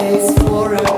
It's for a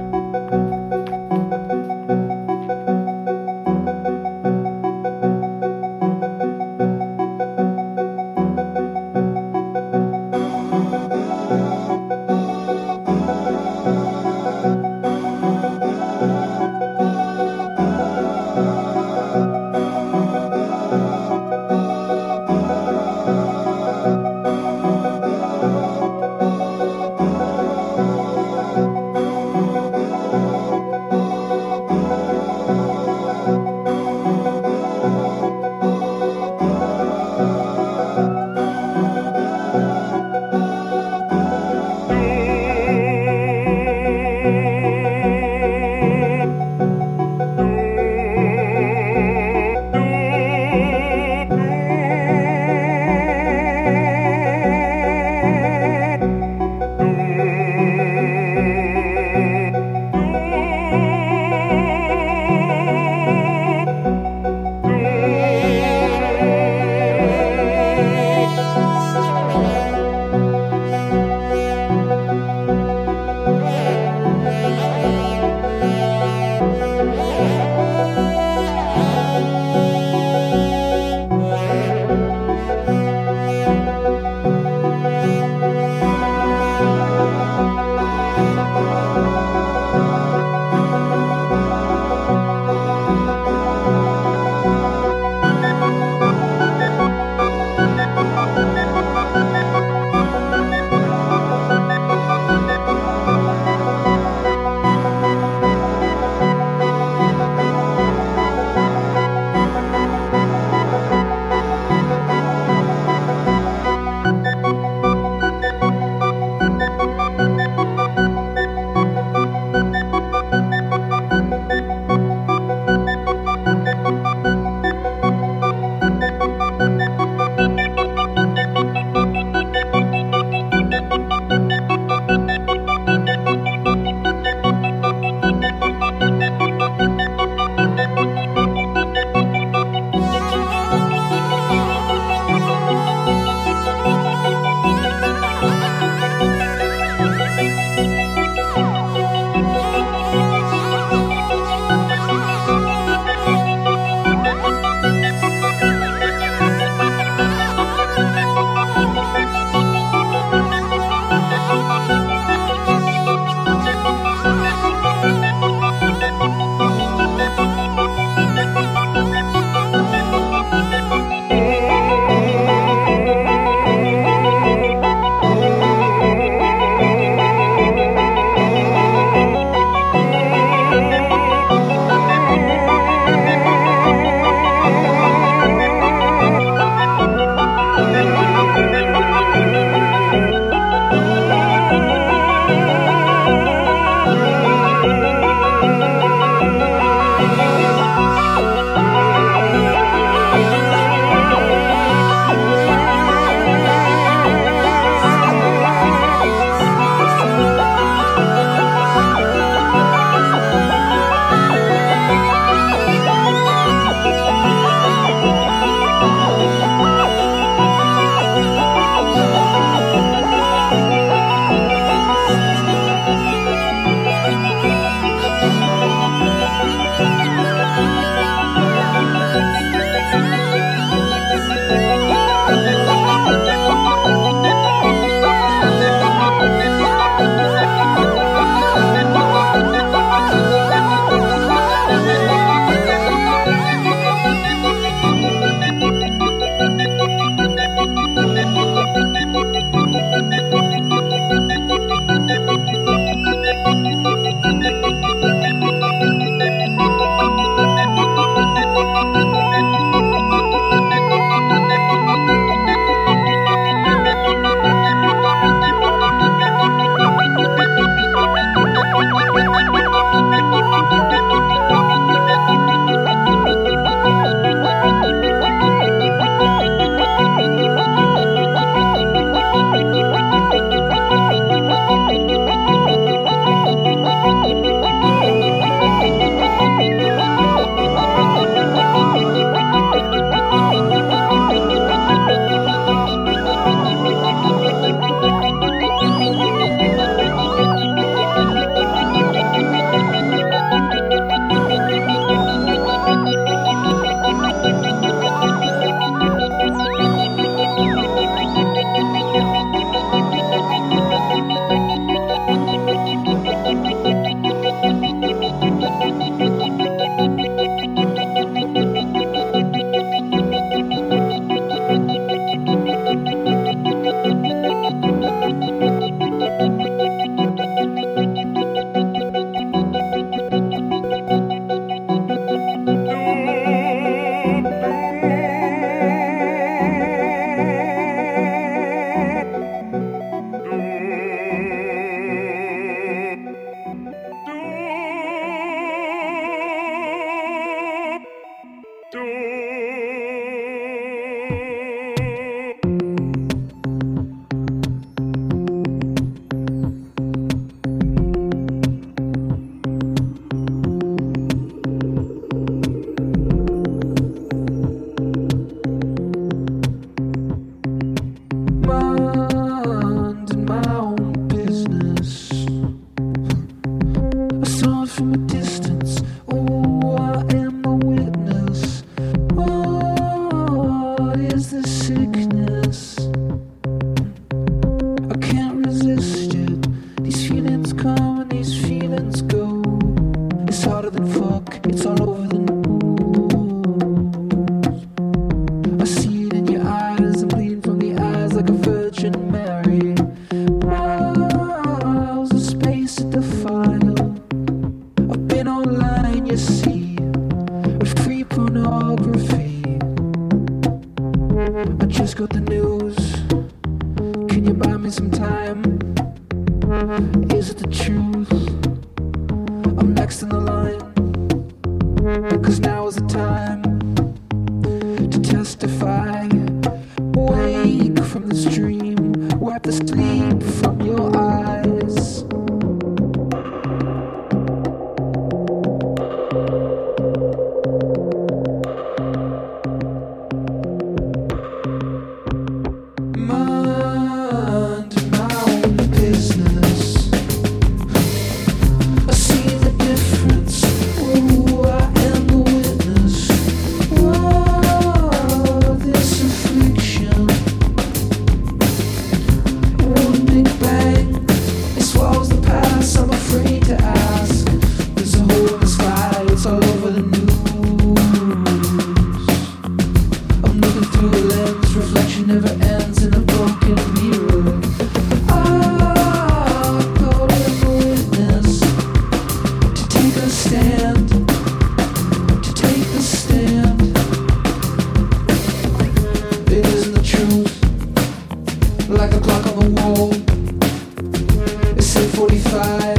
45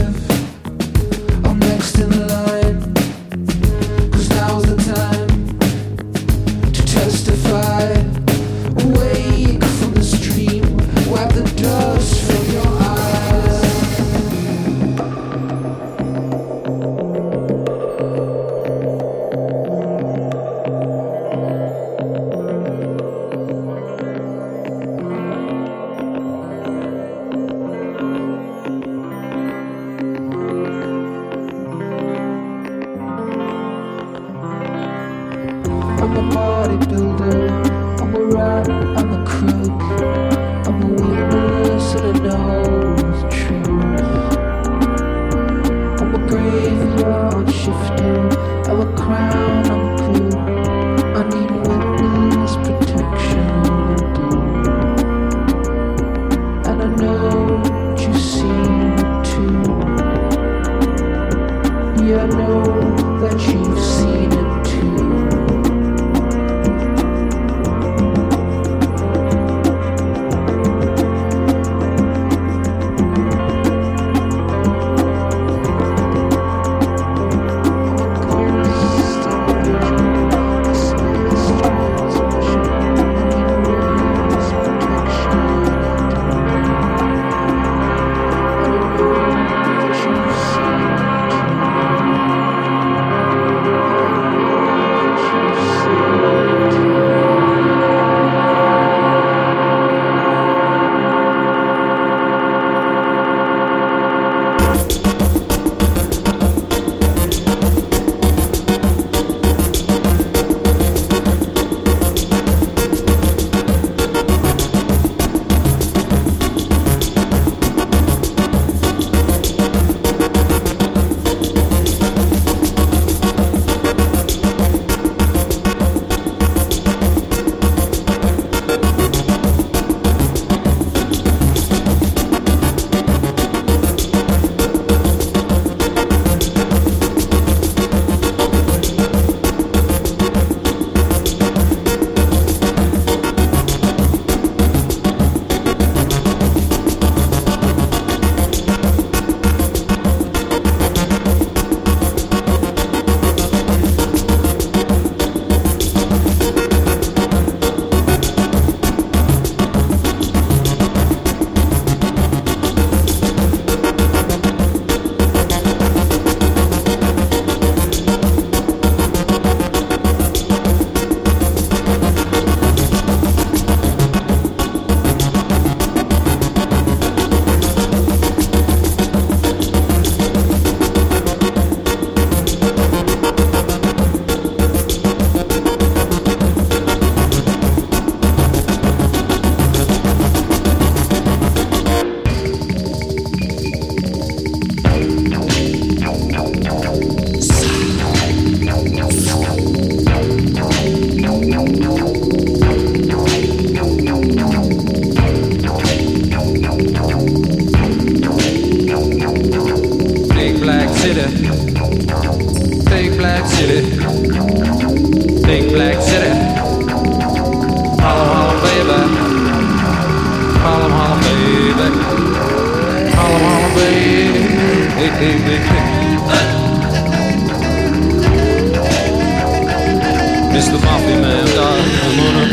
is the Mafia Man. I'm gonna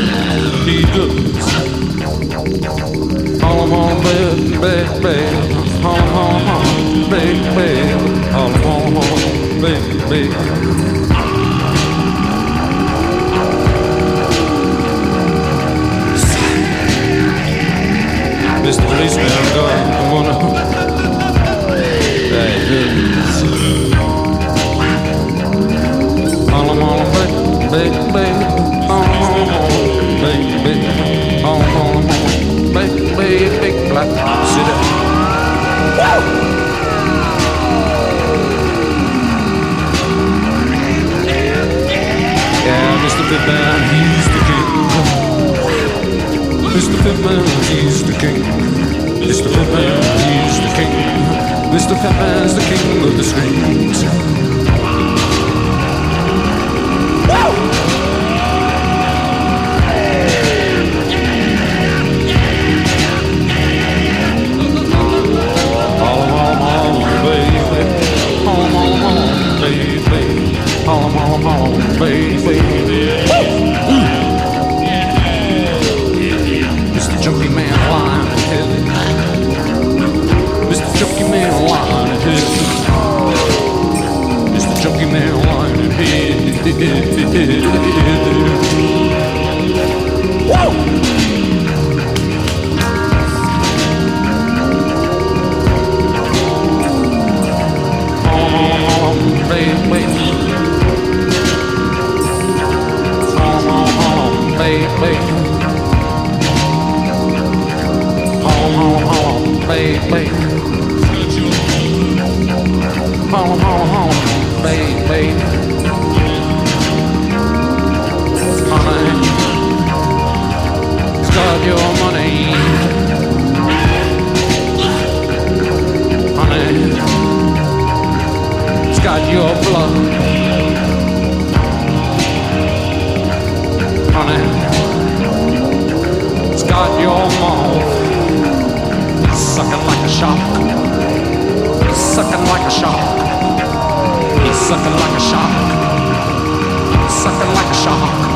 he does. Haul on, baby, baby. Haul on, haul, baby, baby. Haul on, haul, baby, baby. Mr. Policeman, Pitman, he's the king. Mr. Pitman, he's the king. Mr. Pitman, he's the king. Mr. Pitman's the king of the strings. Sucking like a shark. Sucking like a shark. Sucking like a shark. Sucking like a shark.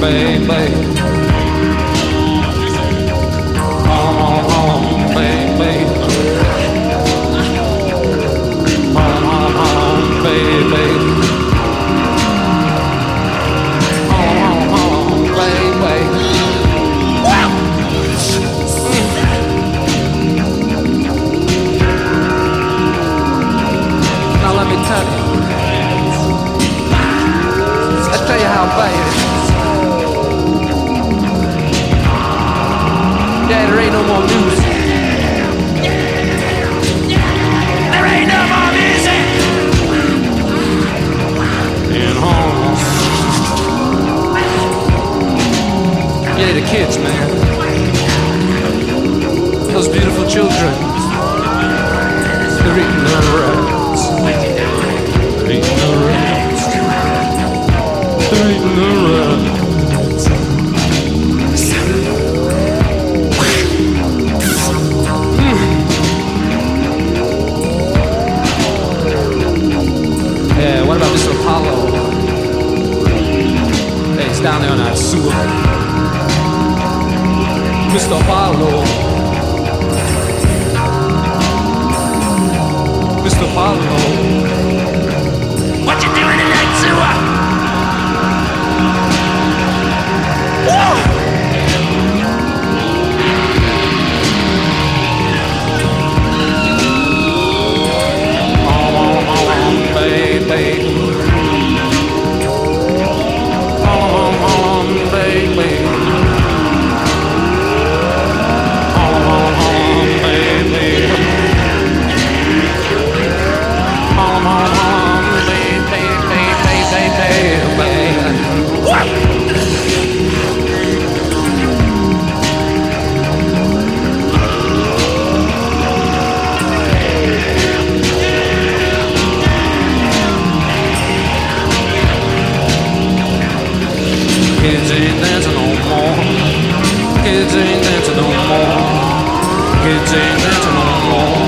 Baby. Ain't no more music. There ain't no more music. In home. Yeah, the kids, man. Those beautiful children. They're eating their Apollo? Hey, he's down there on that sewer. Mr. Apollo. Mr. Apollo. What you doing in that sewer? Kids ain't dancing no more. Kids ain't dancing no more. Kids ain't dancing no more.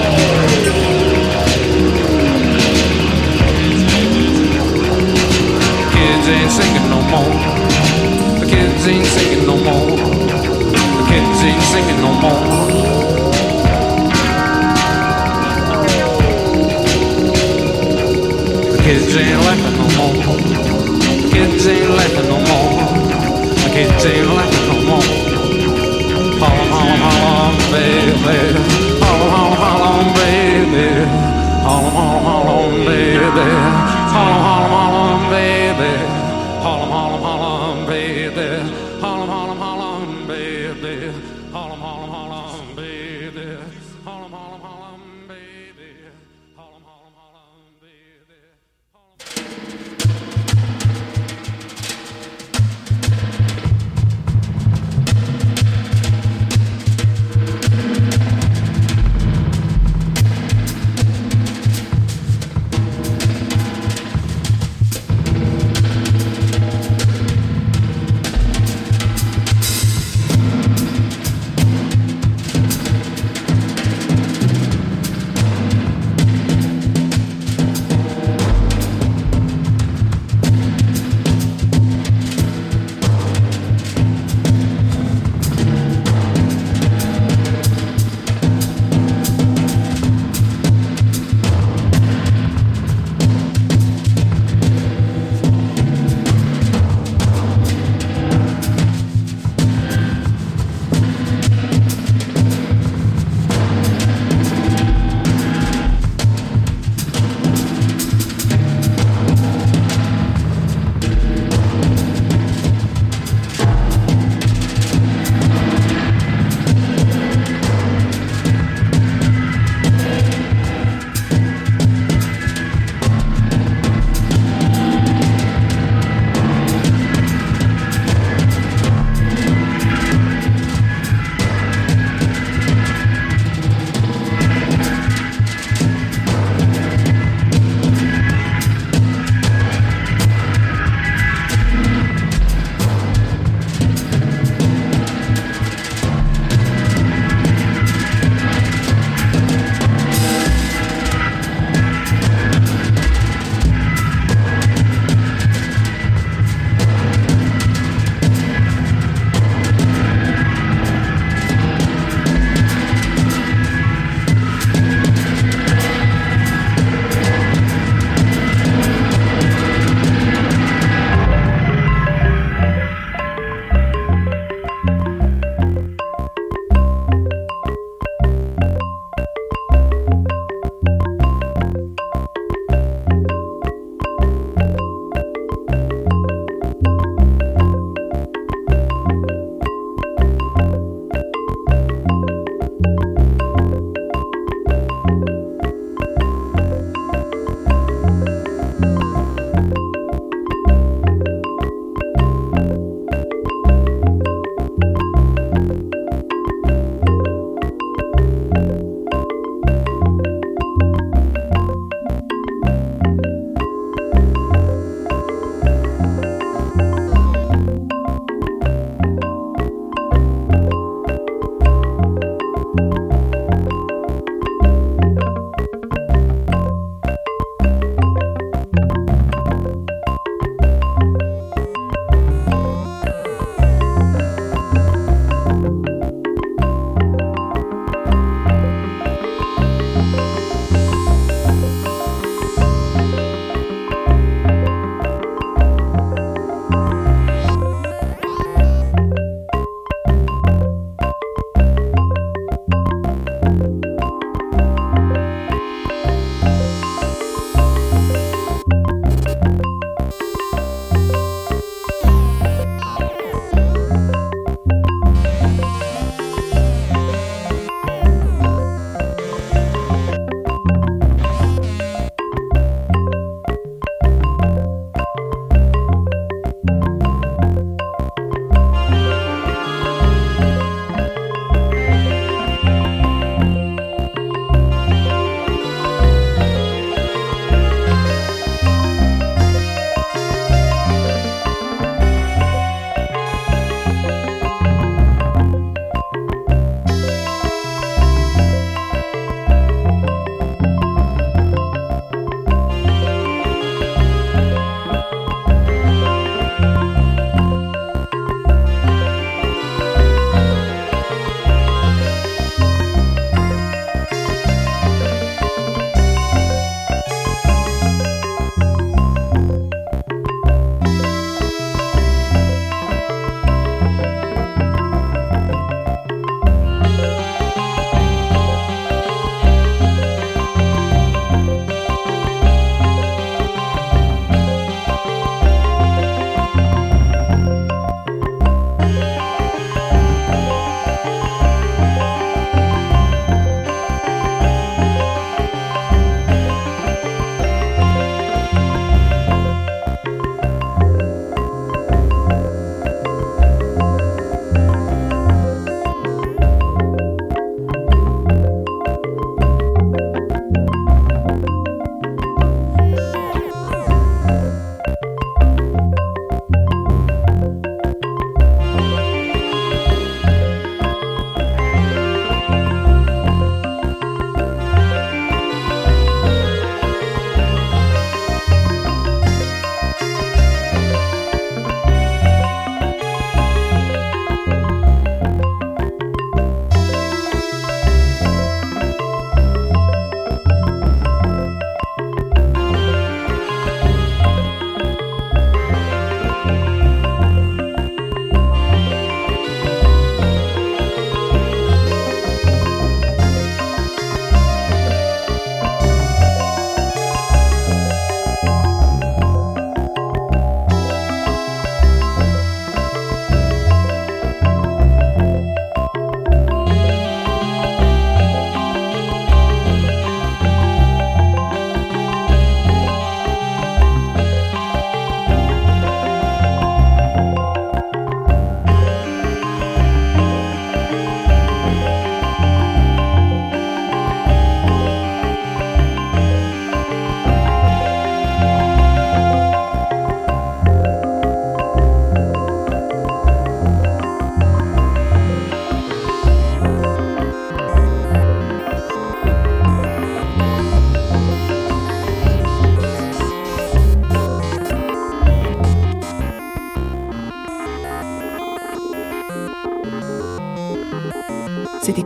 Kids ain't singing no more. The kids ain't singing no more. The kids ain't singing no more. kids ain't laughing no more. Kids ain't laughing no more. The kids ain't laughing no more. Holla, holla, holla, baby. Holla, holla, holla, baby. Holla, holla, holla, baby. Holla, holla, holla, baby.